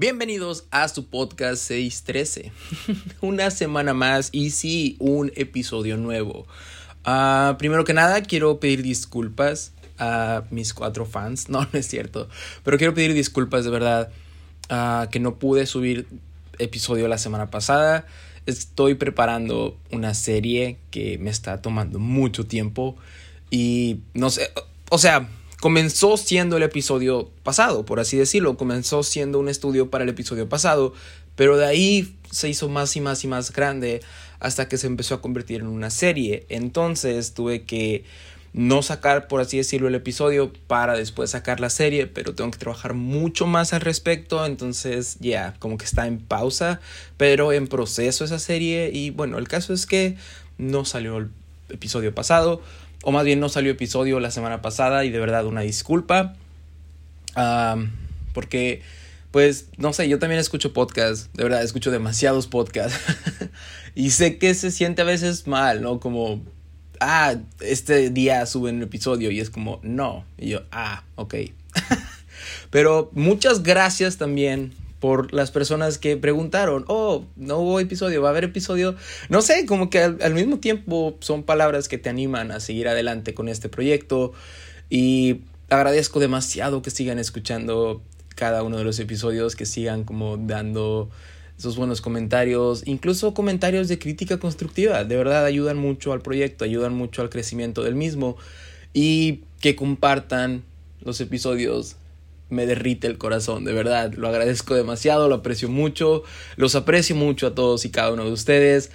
Bienvenidos a su podcast 613. Una semana más y sí, un episodio nuevo. Ah, primero que nada, quiero pedir disculpas a mis cuatro fans. No, no es cierto. Pero quiero pedir disculpas de verdad ah, que no pude subir episodio la semana pasada. Estoy preparando una serie que me está tomando mucho tiempo. Y no sé, o sea, comenzó siendo el episodio pasado, por así decirlo. Comenzó siendo un estudio para el episodio pasado, pero de ahí se hizo más y más y más grande hasta que se empezó a convertir en una serie. Entonces tuve que no sacar, por así decirlo, el episodio para después sacar la serie, pero tengo que trabajar mucho más al respecto. Entonces, ya, como que está en pausa, pero en proceso esa serie. Y bueno, el caso es que no salió el episodio pasado o más bien no salió episodio la semana pasada y de verdad una disculpa. porque, pues, no sé, yo también escucho podcasts, de verdad, escucho demasiados podcasts. y sé que se siente a veces mal, ¿no? Como, ah, este día suben un episodio y es como, no. Y yo, ah, ok. Pero muchas gracias también por las personas que preguntaron, oh, no hubo episodio, va a haber episodio. No sé, como que al, mismo tiempo son palabras que te animan a seguir adelante con este proyecto y agradezco demasiado que sigan escuchando cada uno de los episodios, que sigan como dando esos buenos comentarios, incluso comentarios de crítica constructiva, de verdad ayudan mucho al proyecto, ayudan mucho al crecimiento del mismo y que compartan los episodios me derrite el corazón, de verdad. Lo agradezco demasiado, lo aprecio mucho, los aprecio mucho a todos y cada uno de ustedes.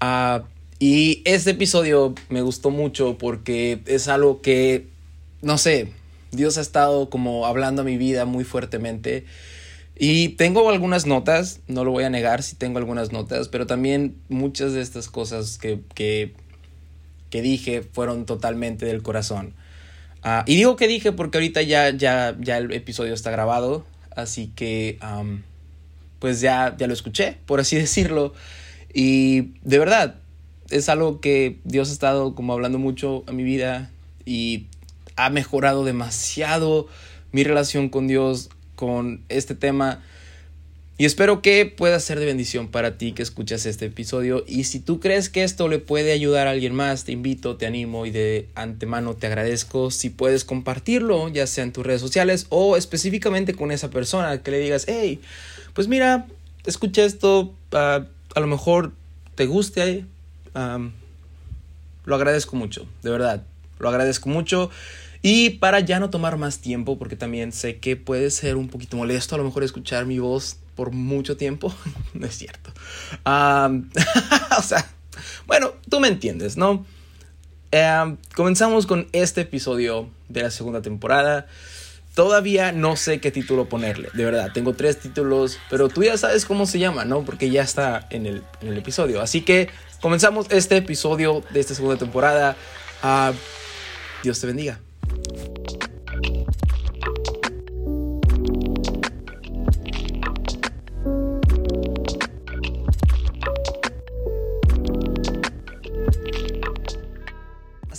Ah, y este episodio me gustó mucho porque es algo que, no sé, Dios ha estado como hablando a mi vida muy fuertemente. Y tengo algunas notas, no lo voy a negar si tengo algunas notas, pero también muchas de estas cosas que, que, que dije fueron totalmente del corazón. Ah, y digo que dije porque ahorita ya, ya, ya el episodio está grabado, así que pues ya, ya lo escuché, por así decirlo. Y de verdad, es algo que Dios ha estado como hablando mucho a mi vida y ha mejorado demasiado mi relación con Dios con este tema. Y espero que pueda ser de bendición para ti que escuchas este episodio. Y si tú crees que esto le puede ayudar a alguien más, te invito, te animo y de antemano te agradezco si puedes compartirlo, ya sea en tus redes sociales o específicamente con esa persona que le digas, hey, pues mira, escucha esto, ah, a lo mejor te guste. lo agradezco mucho, de verdad, lo agradezco mucho. Y para ya no tomar más tiempo, porque también sé que puede ser un poquito molesto a lo mejor escuchar mi voz por mucho tiempo. no es cierto. o sea, bueno, tú me entiendes, ¿no? comenzamos con este episodio de la segunda temporada. Todavía no sé qué título ponerle, de verdad. Tengo tres títulos, pero tú ya sabes cómo se llama, ¿no? Porque ya está en el, en el episodio. Así que comenzamos este episodio de esta segunda temporada. Ah, Dios te bendiga.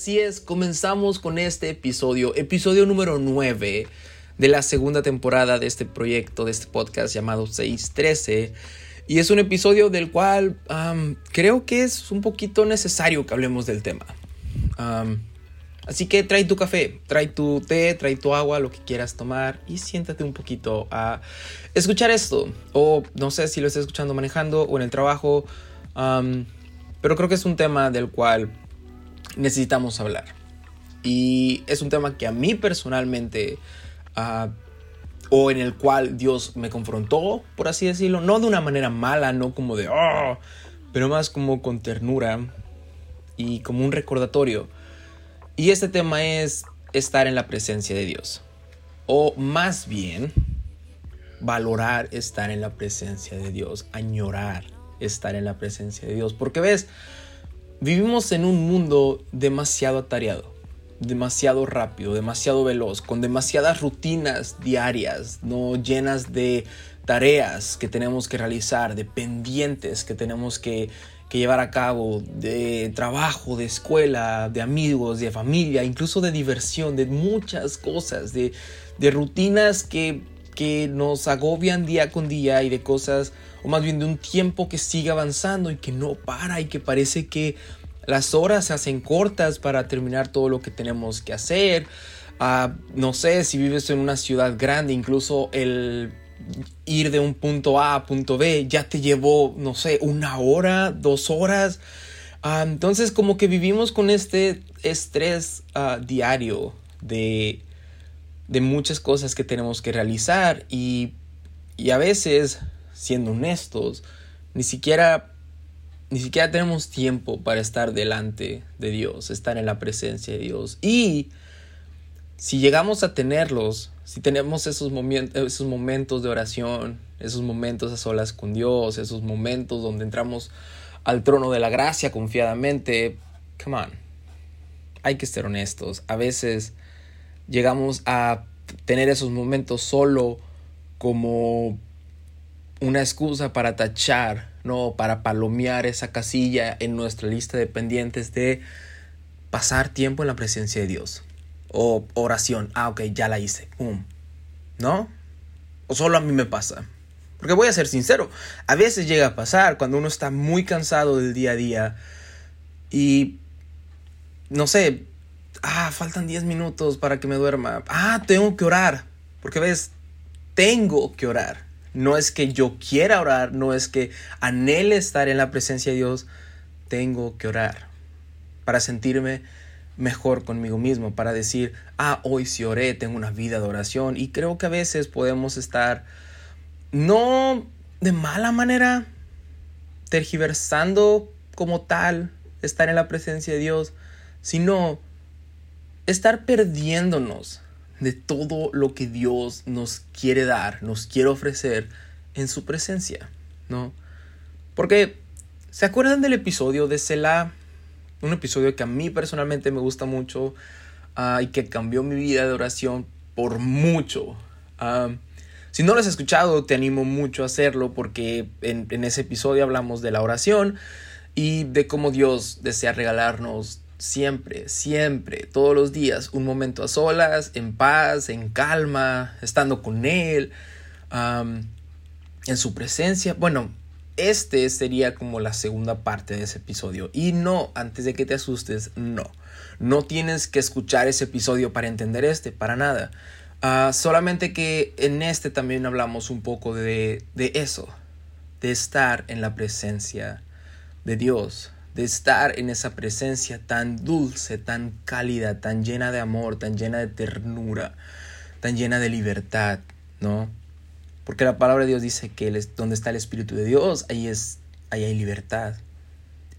Así es, comenzamos con este episodio, episodio número 9 de la segunda temporada de este proyecto, de este podcast llamado 613. Y es un episodio del cual creo que es un poquito necesario que hablemos del tema. Así que trae tu café, trae tu té, trae tu agua, lo que quieras tomar y siéntate un poquito a escuchar esto. O no sé si lo estás escuchando manejando o en el trabajo. pero creo que es un tema del cual necesitamos hablar. Y es un tema que a mí personalmente, ah, o en el cual Dios me confrontó, por así decirlo, no de una manera mala, no como de, oh", pero más como con ternura y como un recordatorio. Y este tema es estar en la presencia de Dios. O más bien, valorar estar en la presencia de Dios, añorar estar en la presencia de Dios. Porque ves, Vivimos en un mundo demasiado atareado, demasiado rápido, demasiado veloz, con demasiadas rutinas diarias, no llenas de tareas que tenemos que realizar, de pendientes que tenemos que, llevar a cabo, de trabajo, de escuela, de amigos, de familia, incluso de diversión, de muchas cosas, de, rutinas que que nos agobian día con día y de cosas, o más bien de un tiempo que sigue avanzando y que no para y que parece que las horas se hacen cortas para terminar todo lo que tenemos que hacer. Ah, no sé si vives en una ciudad grande, incluso el ir de un punto A a punto B ya te llevó, no sé, una hora, dos horas. Ah, entonces como que vivimos con este estrés ah, diario de, de muchas cosas que tenemos que realizar y, y a veces, siendo honestos, ni siquiera ni siquiera tenemos tiempo para estar delante de Dios, estar en la presencia de Dios. Y si llegamos a tenerlos, si tenemos esos, esos momentos de oración, esos momentos a solas con Dios, esos momentos donde entramos al trono de la gracia confiadamente, come on, hay que ser honestos. A veces llegamos a tener esos momentos solo como una excusa para tachar no para palomear esa casilla en nuestra lista de pendientes de pasar tiempo en la presencia de Dios. O oración, ah, ok, ya la hice, ¿No? O solo a mí me pasa. Porque voy a ser sincero, a veces llega a pasar cuando uno está muy cansado del día a día y, no sé, ah, faltan 10 minutos para que me duerma. Ah, tengo que orar. Porque ves, tengo que orar. No es que yo quiera orar, no es que anhele estar en la presencia de Dios. Tengo que orar para sentirme mejor conmigo mismo, para decir, ah, hoy sí oré, tengo una vida de oración. Y creo que a veces podemos estar, no de mala manera, tergiversando como tal, estar en la presencia de Dios, sino estar perdiéndonos de todo lo que Dios nos quiere dar, nos quiere ofrecer en su presencia, ¿no? Porque, ¿se acuerdan del episodio de Selah? Un episodio que a mí personalmente me gusta mucho ah, y que cambió mi vida de oración por mucho. Ah, si no lo has escuchado, te animo mucho a hacerlo porque en, en ese episodio hablamos de la oración y de cómo Dios desea regalarnos siempre, siempre, todos los días, un momento a solas, en paz, en calma, estando con Él, en su presencia. Bueno, este sería como la segunda parte de ese episodio. Y no, antes de que te asustes, no. No tienes que escuchar ese episodio para entender este, para nada. Ah, solamente que en este también hablamos un poco de, de eso, de estar en la presencia de Dios, de estar en esa presencia tan dulce, tan cálida, tan llena de amor, tan llena de ternura, tan llena de libertad, ¿no? Porque la palabra de Dios dice que donde está el Espíritu de Dios, ahí, es, ahí hay libertad.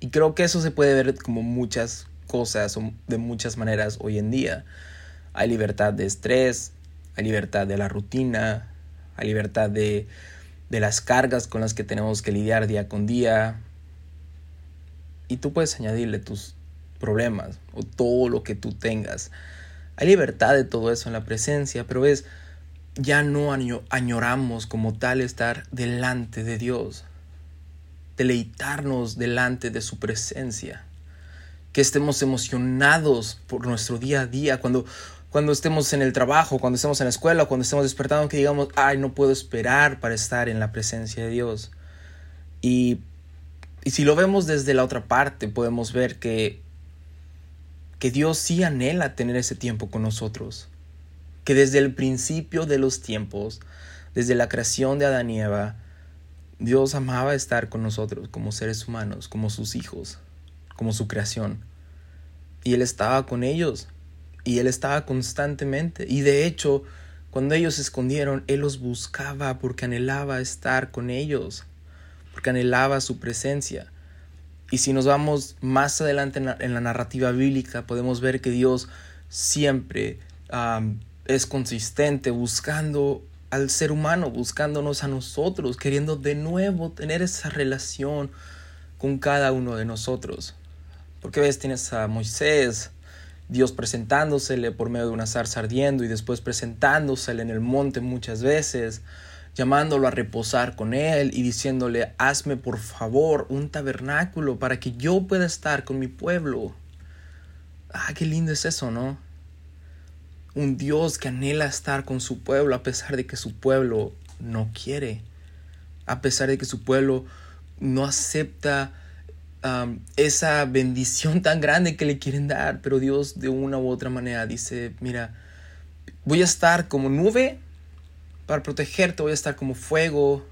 Y creo que eso se puede ver como muchas cosas de muchas maneras hoy en día. Hay libertad de estrés, hay libertad de la rutina, hay libertad de, de las cargas con las que tenemos que lidiar día con día, y tú puedes añadirle tus problemas o todo lo que tú tengas. Hay libertad de todo eso en la presencia, pero es ya no añoramos como tal estar delante de Dios, deleitarnos delante de su presencia, que estemos emocionados por nuestro día a día, cuando, cuando estemos en el trabajo, cuando estemos en la escuela, cuando estemos despertando, que digamos, ay, no puedo esperar para estar en la presencia de Dios. Y y si lo vemos desde la otra parte, podemos ver que, que Dios sí anhela tener ese tiempo con nosotros. Que desde el principio de los tiempos, desde la creación de Adán y Eva, Dios amaba estar con nosotros como seres humanos, como sus hijos, como su creación. Y Él estaba con ellos. Y Él estaba constantemente. Y de hecho, cuando ellos se escondieron, Él los buscaba porque anhelaba estar con ellos porque anhelaba su presencia. Y si nos vamos más adelante en la, narrativa bíblica, podemos ver que Dios siempre es consistente buscando al ser humano, buscándonos a nosotros, queriendo de nuevo tener esa relación con cada uno de nosotros. Porque ves, tienes a Moisés, Dios presentándosele por medio de una zarza ardiendo y después presentándosele en el monte muchas veces llamándolo a reposar con él y diciéndole, hazme por favor un tabernáculo para que yo pueda estar con mi pueblo. Ah, qué lindo es eso, ¿no? Un Dios que anhela estar con su pueblo a pesar de que su pueblo no quiere, a pesar de que su pueblo no acepta esa bendición tan grande que le quieren dar, pero Dios de una u otra manera dice, mira, voy a estar como nube para protegerte, voy a estar como fuego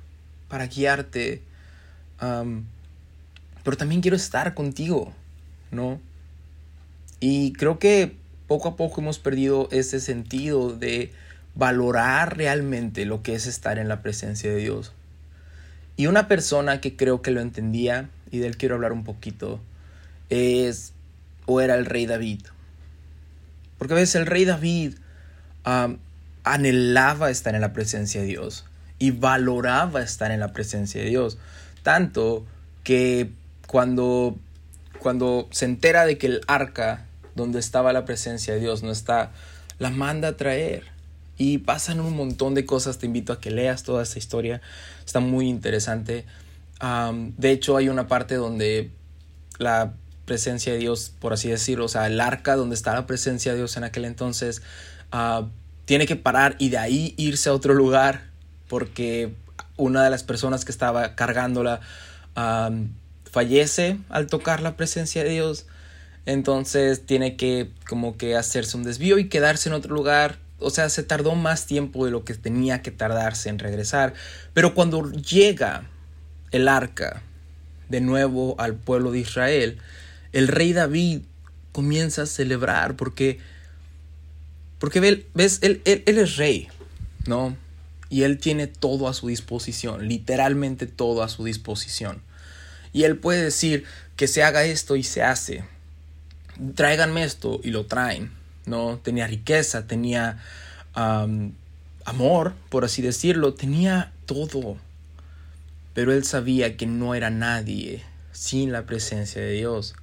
para guiarte, pero también quiero estar contigo, ¿no? Y creo que poco a poco hemos perdido ese sentido de valorar realmente lo que es estar en la presencia de Dios. Y una persona que creo que lo entendía y del quiero hablar un poquito es o era el rey David. Porque a veces el rey David anhelaba estar en la presencia de Dios y valoraba estar en la presencia de Dios. Tanto que cuando, cuando se entera de que el arca donde estaba la presencia de Dios no está, la manda a traer. Y pasan un montón de cosas. Te invito a que leas toda esta historia. Está muy interesante. de hecho, hay una parte donde la presencia de Dios, por así decirlo, o sea, el arca donde está la presencia de Dios en aquel entonces, ah, tiene que parar y de ahí irse a otro lugar porque una de las personas que estaba cargándola fallece al tocar la presencia de Dios. Entonces tiene que como que hacerse un desvío y quedarse en otro lugar o sea, se tardó más tiempo de lo que tenía que tardarse en regresar. Pero cuando llega el arca de nuevo al pueblo de Israel, el rey David comienza a celebrar porque, porque ves, él, es rey, ¿no? Y él tiene todo a su disposición, literalmente todo a su disposición. Y él puede decir que se haga esto y se hace. Tráiganme esto y lo traen ¿no? Tenía riqueza, tenía amor, por así decirlo, tenía todo. Pero él sabía que no era nadie sin la presencia de Dios.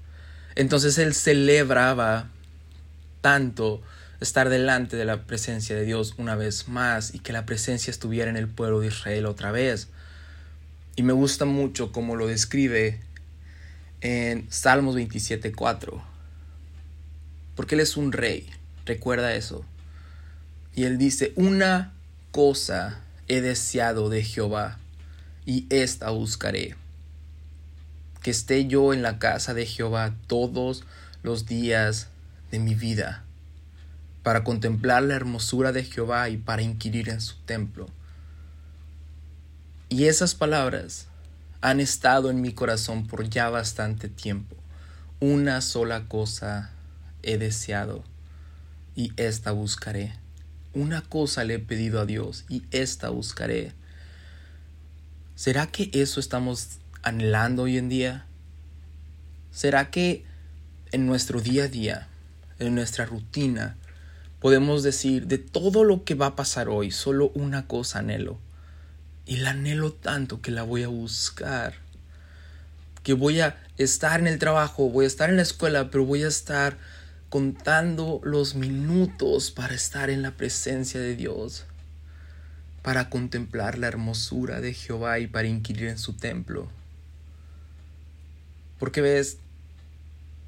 Entonces él celebraba tanto estar delante de la presencia de Dios una vez más y que la presencia estuviera en el pueblo de Israel otra vez. Y me gusta mucho como lo describe en Salmos 27.4 porque Él es un rey. Recuerda eso. Y Él dice, una cosa he deseado de Jehová, y esta buscaré, que esté yo en la casa de Jehová todos los días de mi vida, para contemplar la hermosura de Jehová y para inquirir en su templo. Y esas palabras han estado en mi corazón por ya bastante tiempo. Una sola cosa he deseado y esta buscaré. Una cosa le he pedido a Dios y esta buscaré. ¿Será que eso estamos anhelando hoy en día? ¿Será que en nuestro día a día, en nuestra rutina, podemos decir de todo lo que va a pasar hoy, solo una cosa anhelo? Y la anhelo tanto que la voy a buscar. Que voy a estar en el trabajo, voy a estar en la escuela, pero voy a estar contando los minutos para estar en la presencia de Dios, para contemplar la hermosura de Jehová y para inquirir en su templo. Porque ves,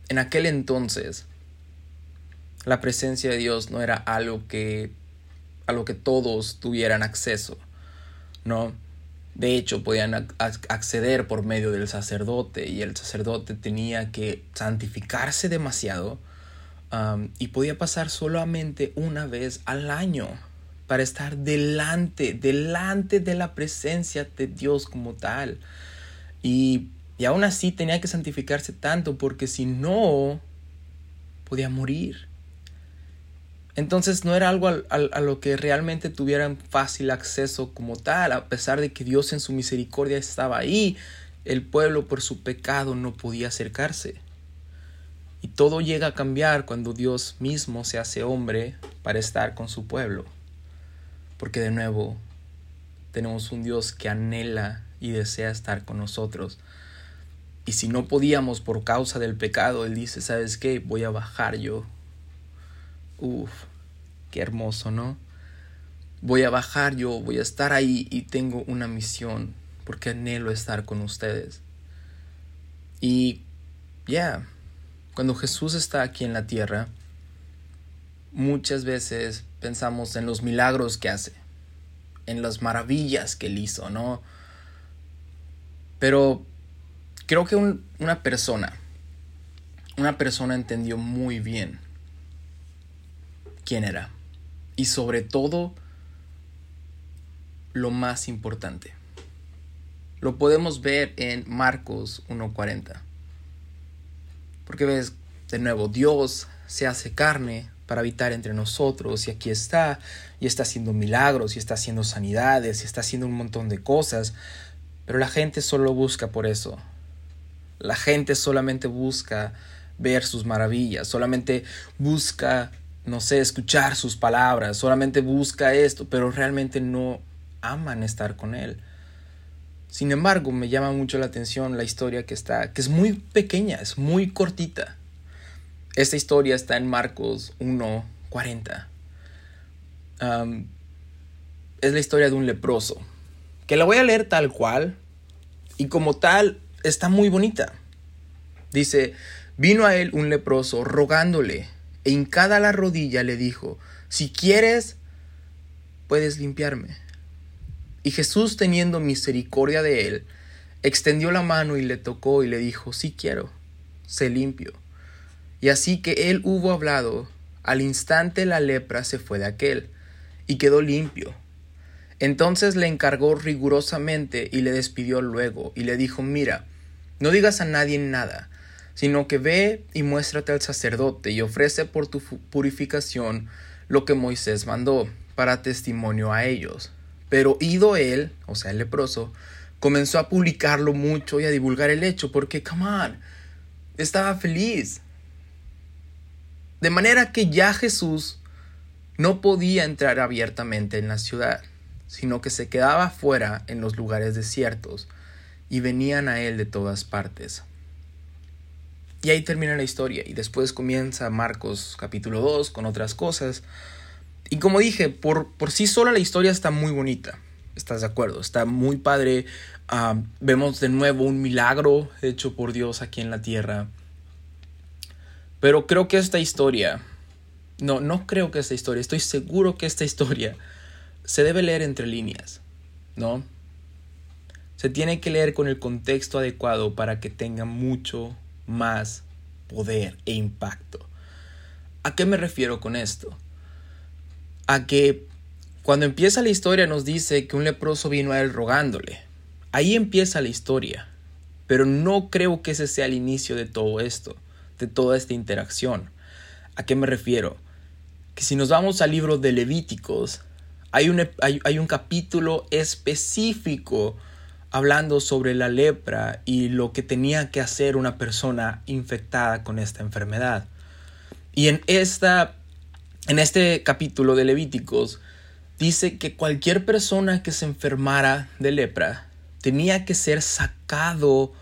en aquel entonces la presencia de Dios no era algo que a lo que todos tuvieran acceso, ¿no? De hecho, podían acceder por medio del sacerdote y el sacerdote tenía que santificarse demasiado y podía pasar solamente una vez al año para estar delante, delante de la presencia de Dios como tal. Y, y aún así tenía que santificarse tanto porque si no, podía morir. Entonces no era algo a, a, lo que realmente tuvieran fácil acceso como tal, a pesar de que Dios en su misericordia estaba ahí, el pueblo por su pecado no podía acercarse. Y todo llega a cambiar cuando Dios mismo se hace hombre para estar con su pueblo. Porque de nuevo tenemos un Dios que anhela y desea estar con nosotros. Y si no podíamos por causa del pecado, Él dice, ¿sabes qué? Voy a bajar yo. Uf, qué hermoso, ¿no? Voy a bajar yo, voy a estar ahí y tengo una misión porque anhelo estar con ustedes. Y ya, cuando Jesús está aquí en la tierra, muchas veces pensamos en los milagros que hace, en las maravillas que él hizo, ¿no? Pero creo que una persona, una persona entendió muy bien quién era. Y sobre todo, lo más importante. Lo podemos ver en Marcos 1.40. Porque ves, de nuevo, Dios se hace carne para habitar entre nosotros y aquí está, y está haciendo milagros, y está haciendo sanidades, y está haciendo un montón de cosas, pero la gente solo busca por eso. La gente solamente busca ver sus maravillas, solamente busca, no sé, escuchar sus palabras, solamente busca esto, pero realmente no aman estar con Él. Sin embargo, me llama mucho la atención la historia que está, que es muy pequeña, es muy cortita. Esta historia está en Marcos 1.40. es la historia de un leproso, que la voy a leer tal cual, y como tal está muy bonita. Dice, vino a él un leproso rogándole, e hincada la rodilla le dijo, si quieres, puedes limpiarme. Y Jesús, teniendo misericordia de él, extendió la mano y le tocó y le dijo, sí quiero, sé limpio. Y así que él hubo hablado, al instante la lepra se fue de aquel, y quedó limpio. Entonces le encargó rigurosamente y le despidió luego, y le dijo, mira, no digas a nadie nada, sino que ve y muéstrate al sacerdote y ofrece por tu purificación lo que Moisés mandó, para testimonio a ellos. Pero ido él, o sea, el leproso, comenzó a publicarlo mucho y a divulgar el hecho, porque, come on, estaba feliz, de manera que ya Jesús no podía entrar abiertamente en la ciudad, sino que se quedaba fuera en los lugares desiertos, y venían a él de todas partes. Y ahí termina la historia, y después comienza Marcos capítulo 2 con otras cosas. Y como dije, por, por sí sola la historia está muy bonita. ¿Estás de acuerdo? Está muy padre. Ah, vemos de nuevo un milagro hecho por Dios aquí en la tierra. Pero creo que esta historia, no, no creo que esta historia, estoy seguro que esta historia se debe leer entre líneas, ¿no? Se tiene que leer con el contexto adecuado para que tenga mucho más poder e impacto. ¿A qué me refiero con esto? A que cuando empieza la historia nos dice que un leproso vino a él rogándole. Ahí empieza la historia. Pero no creo que ese sea el inicio de todo esto de toda esta interacción. ¿A qué me refiero? Que si nos vamos al libro de Levíticos, hay un, hay, un capítulo específico hablando sobre la lepra y lo que tenía que hacer una persona infectada con esta enfermedad. Y en, esta, en este capítulo de Levíticos dice que cualquier persona que se enfermara de lepra tenía que ser sacado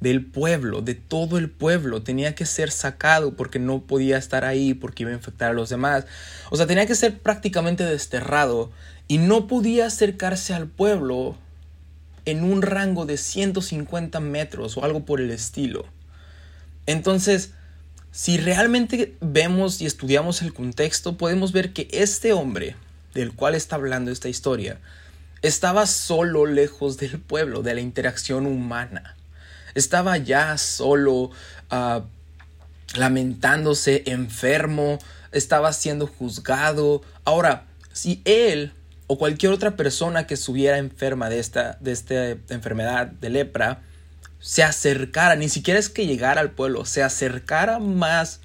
del pueblo, de todo el pueblo. Tenía que ser sacado porque no podía estar ahí, porque iba a infectar a los demás. O sea, tenía que ser prácticamente desterrado y no podía acercarse al pueblo en un rango de 150 metros o algo por el estilo. Entonces, si realmente vemos y estudiamos el contexto, podemos ver que este hombre del cual está hablando esta historia estaba solo lejos del pueblo, de la interacción humana estaba ya solo, ah, lamentándose, enfermo, estaba siendo juzgado. Ahora, si él o cualquier otra persona que estuviera enferma de esta, de esta enfermedad de lepra, se acercara, ni siquiera es que llegara al pueblo, se acercara más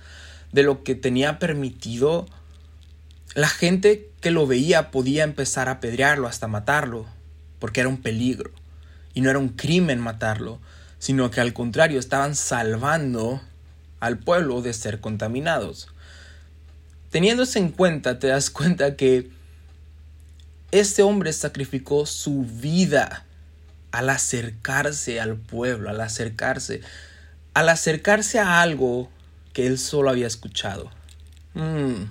de lo que tenía permitido, la gente que lo veía podía empezar a apedrearlo hasta matarlo, porque era un peligro. Y no era un crimen matarlo, sino que al contrario estaban salvando al pueblo de ser contaminados. Teniendo eso en cuenta, te das cuenta que este hombre sacrificó su vida al acercarse al pueblo, al acercarse, al acercarse a algo que él solo había escuchado. Mm.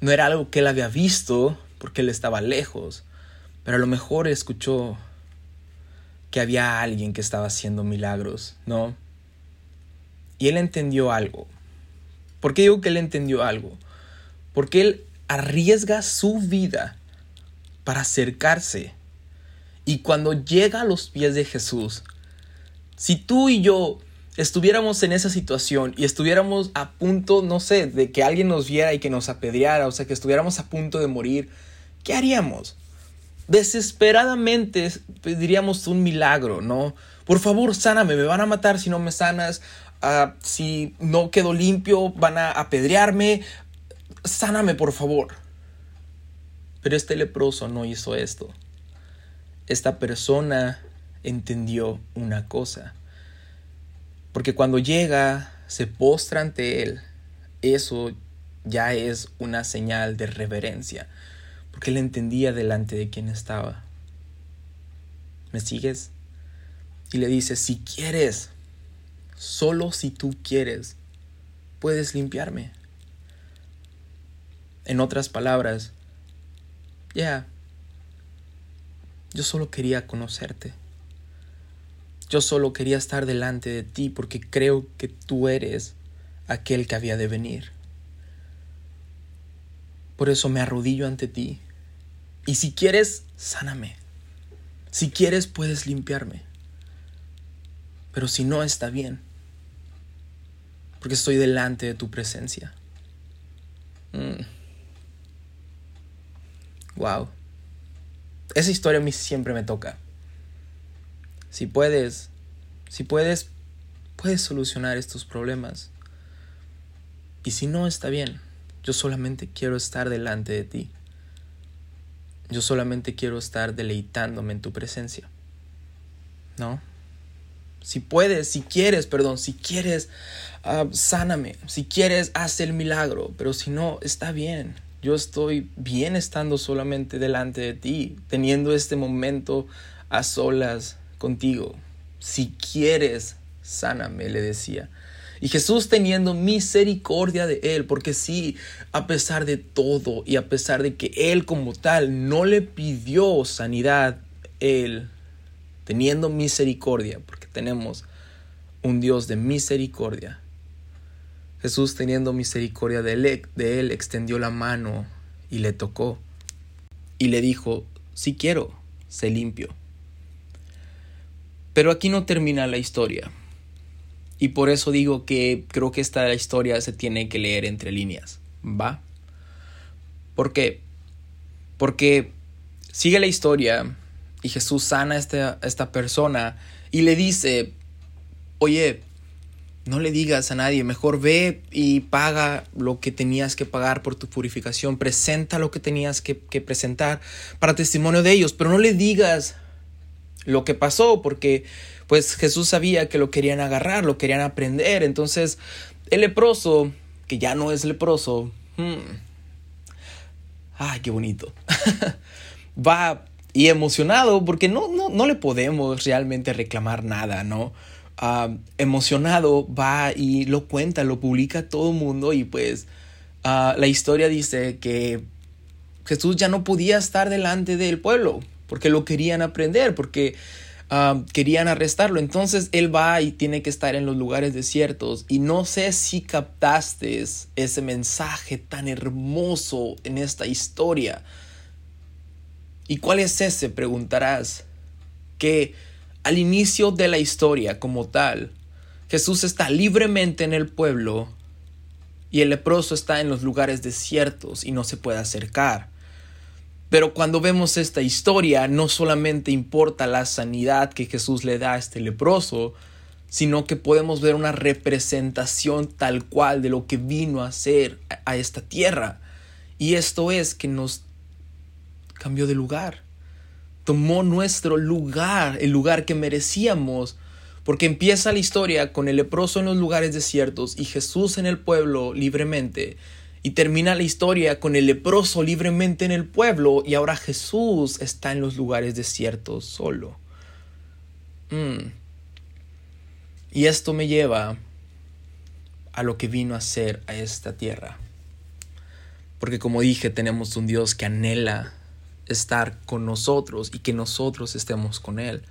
No era algo que él había visto porque él estaba lejos, pero a lo mejor escuchó que había alguien que estaba haciendo milagros, ¿no? Y él entendió algo. ¿Por qué digo que él entendió algo? Porque él arriesga su vida para acercarse. Y cuando llega a los pies de Jesús, si tú y yo estuviéramos en esa situación y estuviéramos a punto, no sé, de que alguien nos viera y que nos apedreara, o sea, que estuviéramos a punto de morir, ¿qué haríamos? Desesperadamente pediríamos un milagro, ¿no? Por favor, sáname, me van a matar si no me sanas, uh, si no quedo limpio, van a apedrearme, sáname, por favor. Pero este leproso no hizo esto. Esta persona entendió una cosa porque cuando llega, se postra ante Él, eso ya es una señal de reverencia, porque Él entendía delante de quién estaba. ¿Me sigues? Y le dice, si quieres, solo si tú quieres, puedes limpiarme. En otras palabras, ya, yo solo quería conocerte. Yo solo quería estar delante de ti porque creo que tú eres aquel que había de venir. Por eso me arrodillo ante ti. Y si quieres, sáname. Si quieres, puedes limpiarme. Pero si no, está bien. Porque estoy delante de tu presencia. Wow. Esa historia a mí siempre me toca. Si puedes, si puedes, puedes solucionar estos problemas. Y si no, está bien. Yo solamente quiero estar delante de ti. Yo solamente quiero estar deleitándome en tu presencia. ¿No? Si puedes, si quieres, perdón, si quieres, ah, sáname. Si quieres, haz el milagro. Pero si no, está bien. Yo estoy bien estando solamente delante de ti, teniendo este momento a solas contigo. Si quieres, sáname, le decía. Y Jesús teniendo misericordia de él, porque sí, a pesar de todo y a pesar de que él como tal no le pidió sanidad, él teniendo misericordia, porque tenemos un Dios de misericordia. Jesús teniendo misericordia de él, de él extendió la mano y le tocó y le dijo, si quiero, sé limpio. Pero aquí no termina la historia. Y por eso digo que creo que esta historia se tiene que leer entre líneas. ¿Va? ¿Por qué? Porque sigue la historia y Jesús sana a esta, esta persona y le dice, oye, no le digas a nadie, mejor ve y paga lo que tenías que pagar por tu purificación, presenta lo que tenías que, presentar para testimonio de ellos, pero no le digas lo que pasó, porque pues Jesús sabía que lo querían agarrar, lo querían aprender. Entonces, el leproso, que ya no es leproso, hmm, ay, qué bonito, va y emocionado, porque no, no, no le podemos realmente reclamar nada, ¿no? Emocionado va y lo cuenta, lo publica todo el mundo y pues ah, la historia dice que Jesús ya no podía estar delante del pueblo porque lo querían aprender, porque querían arrestarlo. Entonces él va y tiene que estar en los lugares desiertos. Y no sé si captaste ese mensaje tan hermoso en esta historia. ¿Y cuál es ese? Preguntarás. Que al inicio de la historia como tal, Jesús está libremente en el pueblo y el leproso está en los lugares desiertos y no se puede acercar. Pero cuando vemos esta historia, no solamente importa la sanidad que Jesús le da a este leproso, sino que podemos ver una representación tal cual de lo que vino a hacer a esta tierra. Y esto es que nos cambió de lugar. Tomó nuestro lugar, el lugar que merecíamos, porque empieza la historia con el leproso en los lugares desiertos y Jesús en el pueblo libremente. Y termina la historia con el leproso libremente en el pueblo y ahora Jesús está en los lugares desiertos solo. Mm. Y esto me lleva a lo que vino a ser a esta tierra. Porque como dije, tenemos un Dios que anhela estar con nosotros y que nosotros estemos con Él.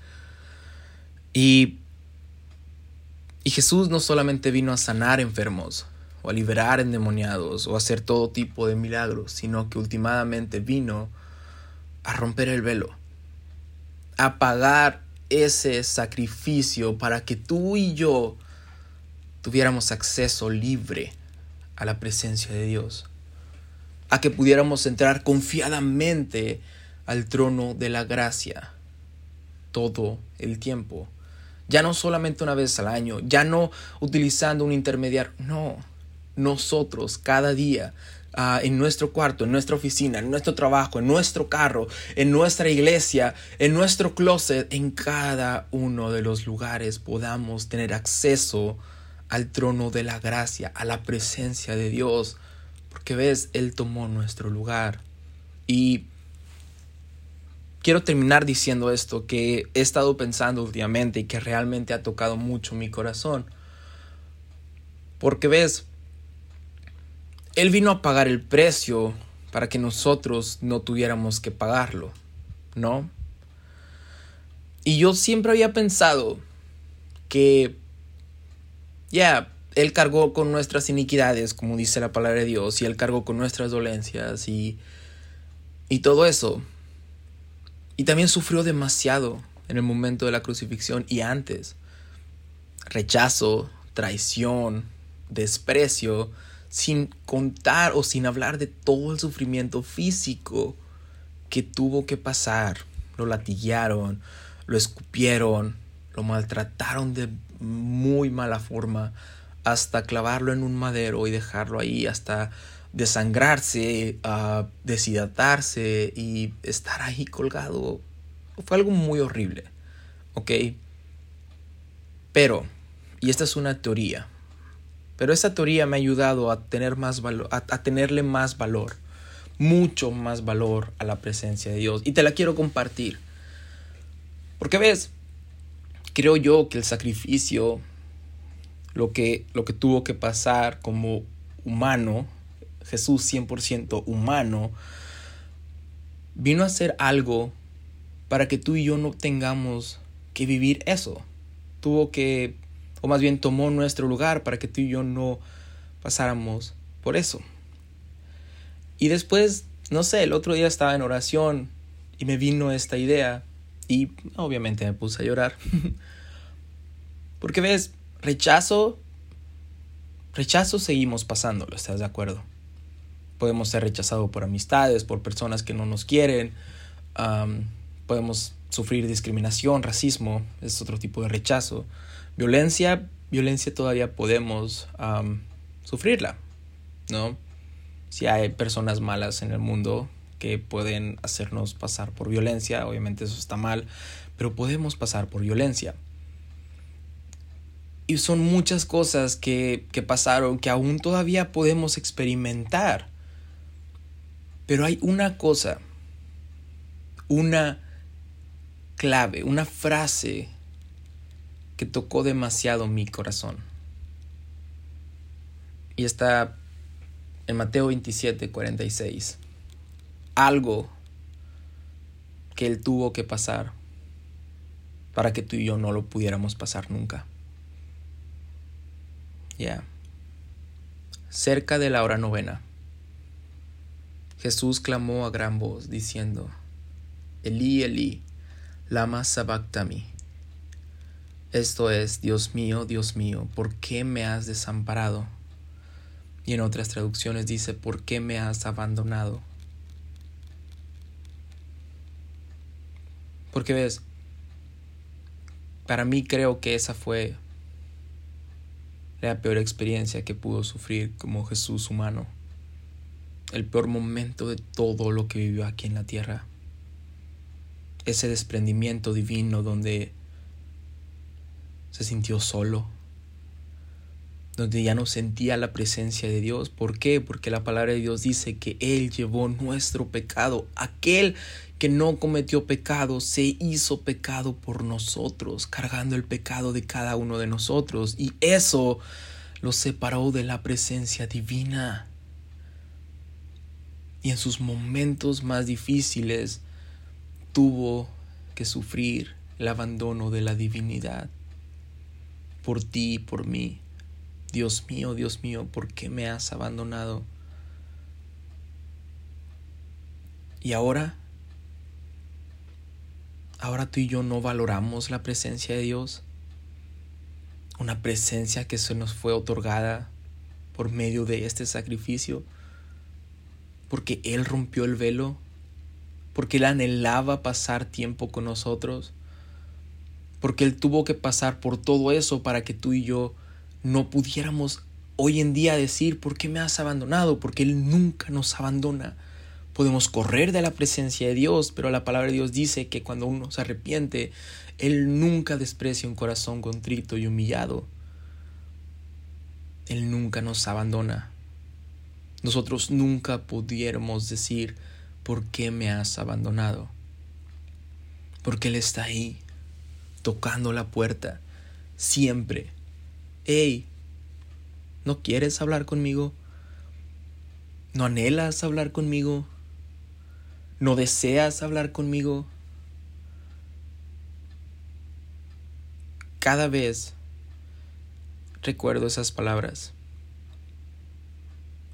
Y, y Jesús no solamente vino a sanar enfermos, o a liberar endemoniados o a hacer todo tipo de milagros, sino que últimamente vino a romper el velo, a pagar ese sacrificio para que tú y yo tuviéramos acceso libre a la presencia de Dios, a que pudiéramos entrar confiadamente al trono de la gracia todo el tiempo. Ya no solamente una vez al año, ya no utilizando un intermediario, no, nosotros cada día ah, en nuestro cuarto, en nuestra oficina, en nuestro trabajo, en nuestro carro, en nuestra iglesia, en nuestro closet, en cada uno de los lugares podamos tener acceso al trono de la gracia, a la presencia de Dios, porque ves, Él tomó nuestro lugar. Y quiero terminar diciendo esto que he estado pensando últimamente y que realmente ha tocado mucho mi corazón. Porque ves, Él vino a pagar el precio para que nosotros no tuviéramos que pagarlo, ¿no? Y yo siempre había pensado que ya, Él cargó con nuestras iniquidades, como dice la palabra de Dios, y Él cargó con nuestras dolencias y, y todo eso. Y también sufrió demasiado en el momento de la crucifixión y antes. Rechazo, traición, desprecio, sin contar o sin hablar de todo el sufrimiento físico que tuvo que pasar. Lo latiguearon, lo escupieron, lo maltrataron de muy mala forma hasta clavarlo en un madero y dejarlo ahí hasta desangrarse, uh, deshidratarse y estar ahí colgado. Fue algo muy horrible, ¿ok? Pero, y esta es una teoría, pero esa teoría me ha ayudado a tener más a tenerle más valor, mucho más valor a la presencia de Dios. Y te la quiero compartir. Porque ves, creo yo que el sacrificio, lo que, lo que tuvo que pasar como humano, Jesús 100% humano, vino a hacer algo para que tú y yo no tengamos que vivir eso. Tuvo que, o más bien tomó nuestro lugar para que tú y yo no pasáramos por eso. Y después, no sé, el otro día estaba en oración y me vino esta idea y obviamente me puse a llorar. Porque ves, rechazo, rechazo seguimos pasándolo, ¿estás de acuerdo? Podemos ser rechazados por amistades, por personas que no nos quieren, podemos sufrir discriminación, racismo, es otro tipo de rechazo. Violencia, violencia todavía podemos sufrirla, ¿no? Si hay personas malas en el mundo, que pueden hacernos pasar por violencia, obviamente eso está mal, pero podemos pasar por violencia. Y son muchas cosas que, que pasaron que aún todavía podemos experimentar. Pero hay una cosa, una clave, una frase que tocó demasiado mi corazón. Y está en Mateo 27, 46 algo que Él tuvo que pasar para que tú y yo no lo pudiéramos pasar nunca. Ya. Cerca de la hora novena, Jesús clamó a gran voz diciendo, Elí, Elí, lama sabactami. Esto es, Dios mío, Dios mío, ¿por qué me has desamparado? Y en otras traducciones dice, ¿por qué me has abandonado? Porque ves, para mí creo que esa fue la peor experiencia que pudo sufrir como Jesús humano. El peor momento de todo lo que vivió aquí en la tierra. Ese desprendimiento divino donde se sintió solo, donde ya no sentía la presencia de Dios. ¿Por qué? Porque la palabra de Dios dice que Él llevó nuestro pecado. Aquel que no cometió pecado se hizo pecado por nosotros, cargando el pecado de cada uno de nosotros. Y eso lo separó de la presencia divina. Y en sus momentos más difíciles tuvo que sufrir el abandono de la divinidad por ti y por mí Dios mío, Dios mío, ¿por qué me has abandonado? Y ahora, ahora tú y yo no valoramos la presencia de Dios, una presencia que se nos fue otorgada por medio de este sacrificio, porque Él rompió el velo, porque Él anhelaba pasar tiempo con nosotros, porque Él tuvo que pasar por todo eso para que tú y yo no pudiéramos hoy en día decir, ¿por qué me has abandonado? Porque Él nunca nos abandona. Podemos correr de la presencia de Dios, pero la palabra de Dios dice que cuando uno se arrepiente, Él nunca desprecia un corazón contrito y humillado. Él nunca nos abandona. Nosotros nunca pudiéramos decir, ¿por qué me has abandonado? Porque Él está ahí, tocando la puerta, siempre. Hey, ¿no quieres hablar conmigo? ¿No anhelas hablar conmigo? ¿No deseas hablar conmigo? Cada vez recuerdo esas palabras.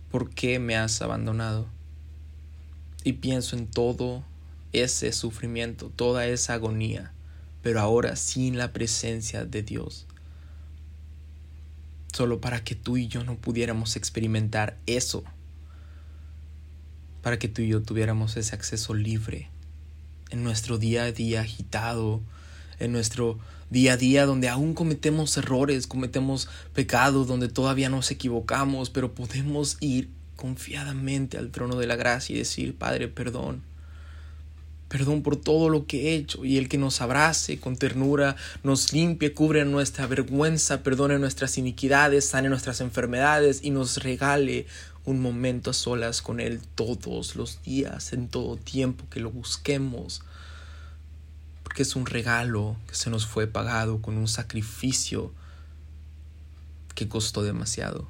¿Por qué me has abandonado? Y pienso en todo ese sufrimiento, toda esa agonía, pero ahora sin la presencia de Dios solo para que tú y yo no pudiéramos experimentar eso, para que tú y yo tuviéramos ese acceso libre en nuestro día a día agitado, en nuestro día a día donde aún cometemos errores, cometemos pecados, donde todavía nos equivocamos, pero podemos ir confiadamente al trono de la gracia y decir, Padre, perdón. Perdón por todo lo que he hecho, y el que nos abrace con ternura, nos limpie, cubre nuestra vergüenza, perdone nuestras iniquidades, sane nuestras enfermedades y nos regale un momento a solas con Él todos los días, en todo tiempo que lo busquemos, porque es un regalo que se nos fue pagado con un sacrificio que costó demasiado.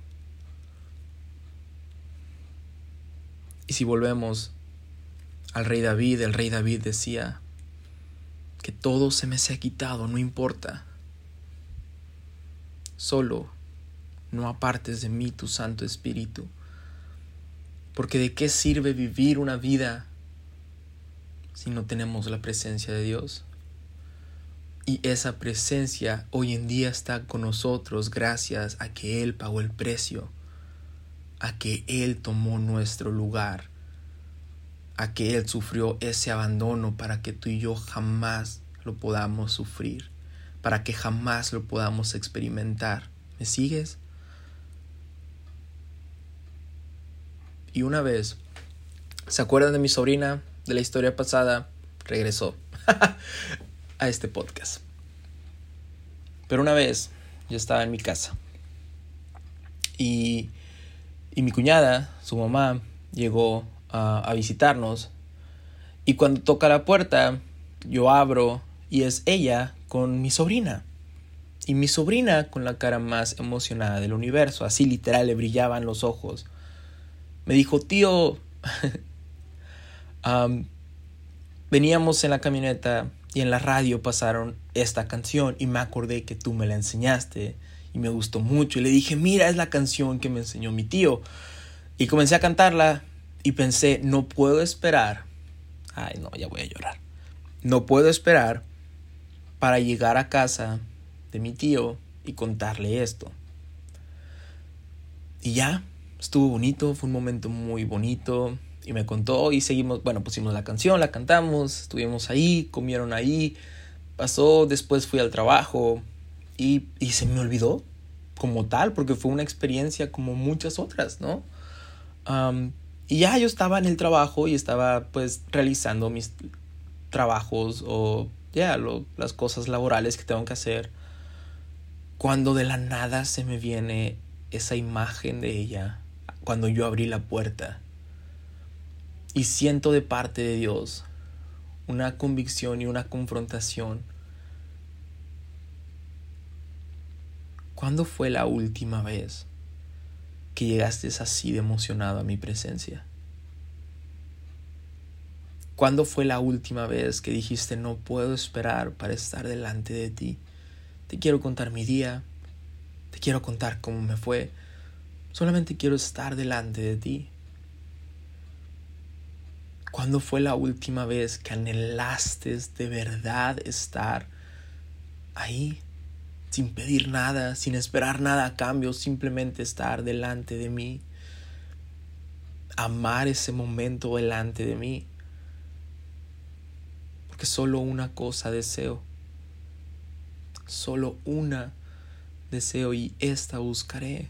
Y si volvemos al rey David, el rey David decía, que todo se me se ha quitado, no importa. Solo no apartes de mí tu Santo Espíritu. Porque de qué sirve vivir una vida si no tenemos la presencia de Dios? Y esa presencia hoy en día está con nosotros gracias a que Él pagó el precio, a que Él tomó nuestro lugar a que Él sufrió ese abandono para que tú y yo jamás lo podamos sufrir, para que jamás lo podamos experimentar. ¿Me sigues? Y una vez, ¿se acuerdan de mi sobrina de la historia pasada? Regresó a este podcast. Pero una vez yo estaba en mi casa y, y mi cuñada, su mamá, llegó a, visitarnos. Y cuando toca la puerta, yo abro y es ella con mi sobrina. Y mi sobrina con la cara más emocionada del universo, así literal le brillaban los ojos. Me dijo, tío, veníamos en la camioneta y en la radio pasaron esta canción y me acordé que tú me la enseñaste y me gustó mucho y le dije, mira, es la canción que me enseñó mi tío. Y comencé a cantarla y pensé, no puedo esperar. Ay, no, ya voy a llorar. No puedo esperar para llegar a casa de mi tío y contarle esto. Y ya, estuvo bonito, fue un momento muy bonito. Y me contó y seguimos, bueno, pusimos la canción, la cantamos, estuvimos ahí, comieron ahí. Pasó, después fui al trabajo y, y se me olvidó como tal, porque fue una experiencia como muchas otras, ¿no? Y ya yo estaba en el trabajo y estaba pues realizando mis trabajos o ya las cosas laborales que tengo que hacer. Cuando de la nada se me viene esa imagen de ella, cuando yo abrí la puerta. Y siento de parte de Dios una convicción y una confrontación. ¿Cuándo fue la última vez que llegaste así de emocionado a mi presencia? ¿Cuándo fue la última vez que dijiste no puedo esperar para estar delante de ti? Te quiero contar mi día, te quiero contar cómo me fue. Solamente quiero estar delante de ti. ¿Cuándo fue la última vez que anhelaste de verdad estar ahí? Sin pedir nada, sin esperar nada a cambio, simplemente estar delante de mí. Amar ese momento delante de mí. Porque solo una cosa deseo. Solo una deseo y esta buscaré.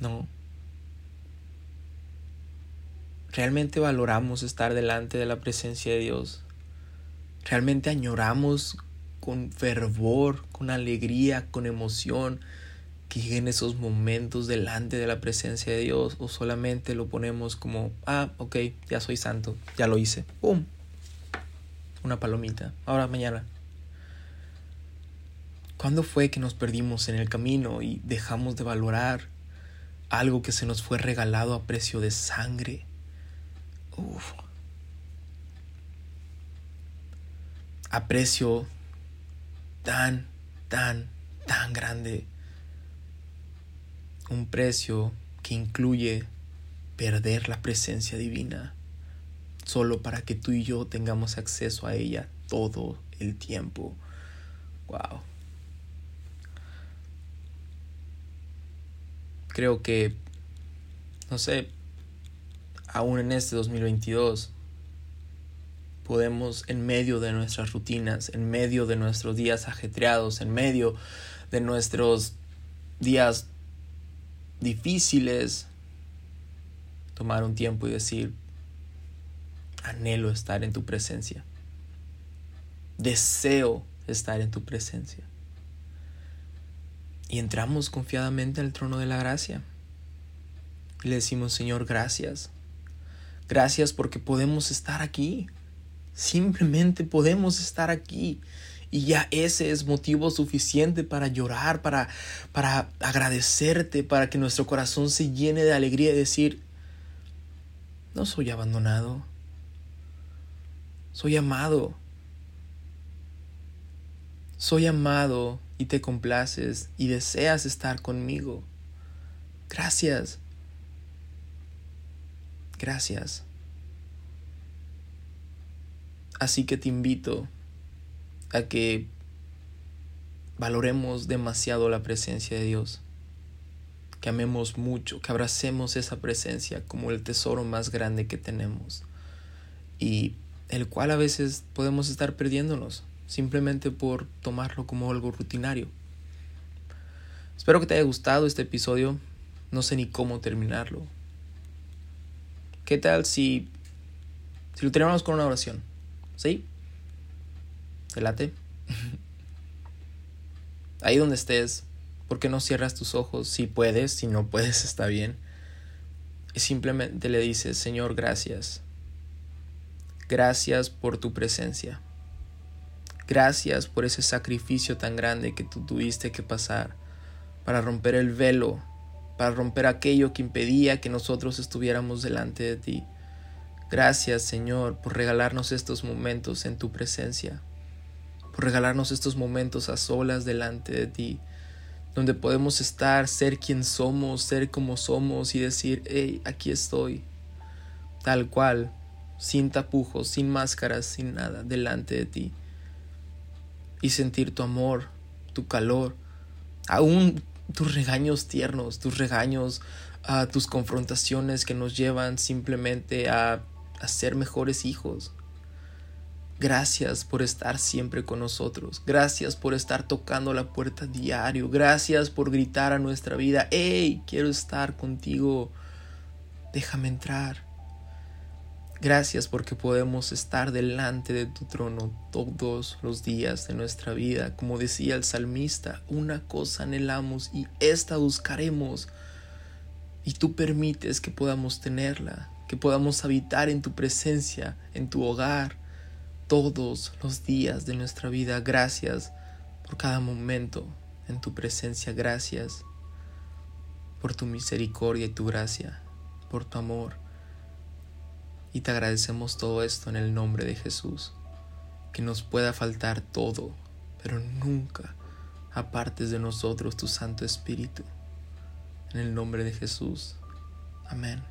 No. ¿Realmente valoramos estar delante de la presencia de Dios? ¿Realmente añoramos con fervor, con alegría, con emoción que lleguen esos momentos delante de la presencia de Dios? ¿O solamente lo ponemos como, ah, ok, ya soy santo, ya lo hice, ¡pum! Una palomita, ahora mañana. ¿Cuándo fue que nos perdimos en el camino y dejamos de valorar algo que se nos fue regalado a precio de sangre. Uf. A precio tan, tan, tan grande. Un precio que incluye perder la presencia divina solo para que tú y yo tengamos acceso a ella todo el tiempo. Wow. Creo que, no sé, aún en este 2022, podemos en medio de nuestras rutinas, en medio de nuestros días ajetreados, en medio de nuestros días difíciles, tomar un tiempo y decir, anhelo estar en tu presencia. Deseo estar en tu presencia y entramos confiadamente al trono de la gracia. Y le decimos, Señor, gracias. Gracias porque podemos estar aquí. Simplemente podemos estar aquí. Y ya ese es motivo suficiente para llorar, para, para agradecerte, para que nuestro corazón se llene de alegría y decir, no soy abandonado, soy amado, soy amado y te complaces y deseas estar conmigo. Gracias. Gracias. Así que te invito a que valoremos demasiado la presencia de Dios, que amemos mucho, que abracemos esa presencia como el tesoro más grande que tenemos y el cual a veces podemos estar perdiéndonos simplemente por tomarlo como algo rutinario. Espero que te haya gustado este episodio. No sé ni cómo terminarlo. ¿Qué tal si, si lo terminamos con una oración? ¿Sí? ¿Te late? Ahí donde estés, ¿por qué no cierras tus ojos? Si puedes, si no puedes, está bien. Y simplemente le dices, Señor, gracias. Gracias por tu presencia. Gracias por ese sacrificio tan grande que tú tuviste que pasar para romper el velo, para romper aquello que impedía que nosotros estuviéramos delante de ti. Gracias Señor por regalarnos estos momentos en tu presencia, por regalarnos estos momentos a solas delante de ti, donde podemos estar, ser quien somos, ser como somos y decir, hey, aquí estoy, tal cual, sin tapujos, sin máscaras, sin nada, delante de ti y sentir tu amor, tu calor, aún tus regaños tiernos, tus regaños, tus confrontaciones que nos llevan simplemente a, a ser mejores hijos. Gracias por estar siempre con nosotros. Gracias por estar tocando la puerta diario. Gracias por gritar a nuestra vida, hey, quiero estar contigo. Déjame entrar. Gracias porque podemos estar delante de tu trono todos los días de nuestra vida. Como decía el salmista, una cosa anhelamos y esta buscaremos. Y tú permites que podamos tenerla, que podamos habitar en tu presencia, en tu hogar, todos los días de nuestra vida. Gracias por cada momento en tu presencia. Gracias por tu misericordia y tu gracia, por tu amor. Y te agradecemos todo esto en el nombre de Jesús. Que nos pueda faltar todo, pero nunca, apartes de nosotros tu Santo Espíritu. En el nombre de Jesús. Amén.